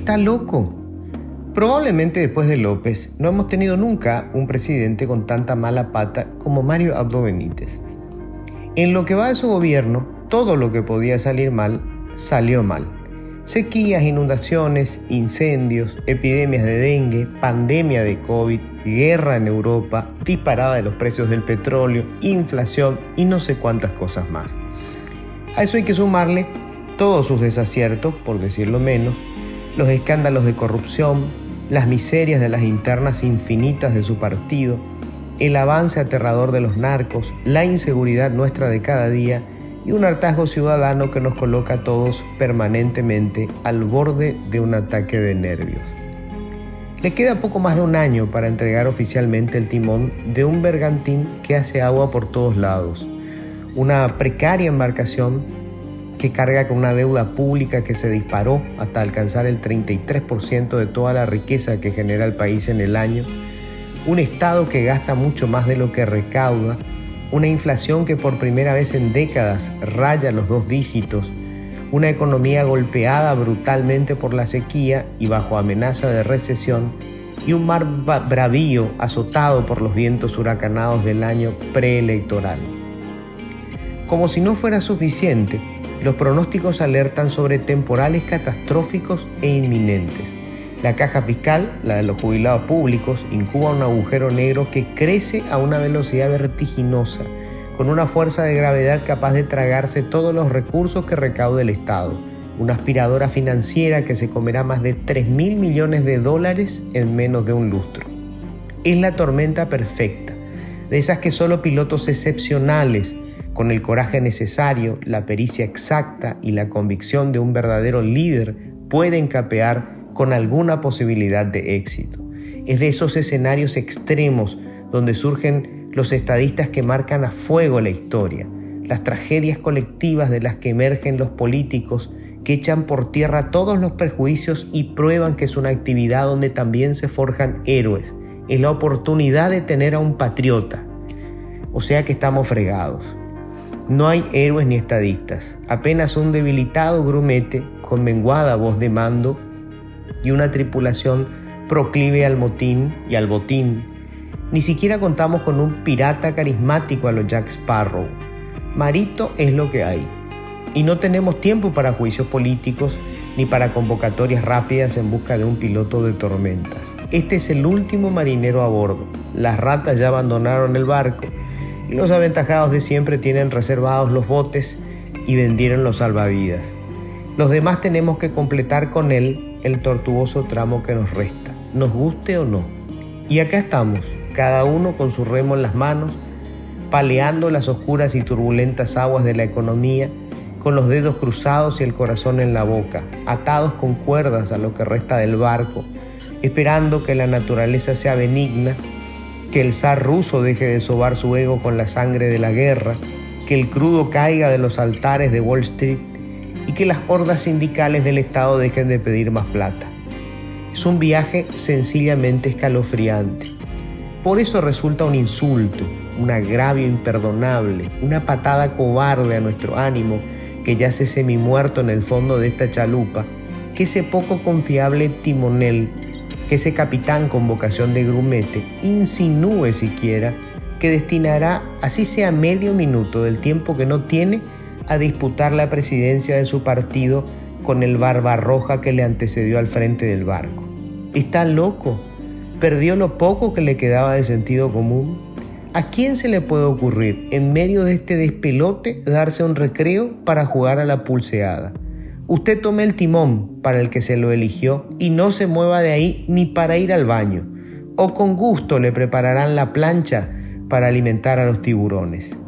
está loco. Probablemente después de López no hemos tenido nunca un presidente con tanta mala pata como Mario Abdo Benítez. En lo que va de su gobierno, todo lo que podía salir mal, salió mal. Sequías, inundaciones, incendios, epidemias de dengue, pandemia de COVID, guerra en Europa, disparada de los precios del petróleo, inflación y no sé cuántas cosas más. A eso hay que sumarle todos sus desaciertos, por decirlo menos, los escándalos de corrupción, las miserias de las internas infinitas de su partido, el avance aterrador de los narcos, la inseguridad nuestra de cada día y un hartazgo ciudadano que nos coloca a todos permanentemente al borde de un ataque de nervios. Le queda poco más de un año para entregar oficialmente el timón de un bergantín que hace agua por todos lados, una precaria embarcación que carga con una deuda pública que se disparó hasta alcanzar el 33% de toda la riqueza que genera el país en el año, un Estado que gasta mucho más de lo que recauda, una inflación que por primera vez en décadas raya los dos dígitos, una economía golpeada brutalmente por la sequía y bajo amenaza de recesión, y un mar bravío azotado por los vientos huracanados del año preelectoral. Como si no fuera suficiente, los pronósticos alertan sobre temporales catastróficos e inminentes. La caja fiscal, la de los jubilados públicos, incuba un agujero negro que crece a una velocidad vertiginosa, con una fuerza de gravedad capaz de tragarse todos los recursos que recaude el Estado. Una aspiradora financiera que se comerá más de 3 mil millones de dólares en menos de un lustro. Es la tormenta perfecta, de esas que solo pilotos excepcionales con el coraje necesario, la pericia exacta y la convicción de un verdadero líder pueden capear con alguna posibilidad de éxito. Es de esos escenarios extremos donde surgen los estadistas que marcan a fuego la historia, las tragedias colectivas de las que emergen los políticos que echan por tierra todos los prejuicios y prueban que es una actividad donde también se forjan héroes. Es la oportunidad de tener a un patriota. O sea que estamos fregados. No hay héroes ni estadistas, apenas un debilitado grumete con menguada voz de mando y una tripulación proclive al motín y al botín. Ni siquiera contamos con un pirata carismático a los Jack Sparrow. Marito es lo que hay. Y no tenemos tiempo para juicios políticos ni para convocatorias rápidas en busca de un piloto de tormentas. Este es el último marinero a bordo. Las ratas ya abandonaron el barco y los aventajados de siempre tienen reservados los botes y vendieron los salvavidas. Los demás tenemos que completar con él el tortuoso tramo que nos resta, nos guste o no. Y acá estamos, cada uno con su remo en las manos, paleando las oscuras y turbulentas aguas de la economía, con los dedos cruzados y el corazón en la boca, atados con cuerdas a lo que resta del barco, esperando que la naturaleza sea benigna que el zar ruso deje de sobar su ego con la sangre de la guerra, que el crudo caiga de los altares de Wall Street y que las hordas sindicales del Estado dejen de pedir más plata. Es un viaje sencillamente escalofriante. Por eso resulta un insulto, un agravio imperdonable, una patada cobarde a nuestro ánimo que yace semi-muerto en el fondo de esta chalupa, que ese poco confiable timonel que ese capitán con vocación de grumete insinúe siquiera que destinará, así sea medio minuto del tiempo que no tiene, a disputar la presidencia de su partido con el roja que le antecedió al frente del barco. ¿Está loco? ¿Perdió lo poco que le quedaba de sentido común? ¿A quién se le puede ocurrir, en medio de este despelote, darse un recreo para jugar a la pulseada? Usted tome el timón para el que se lo eligió y no se mueva de ahí ni para ir al baño, o con gusto le prepararán la plancha para alimentar a los tiburones.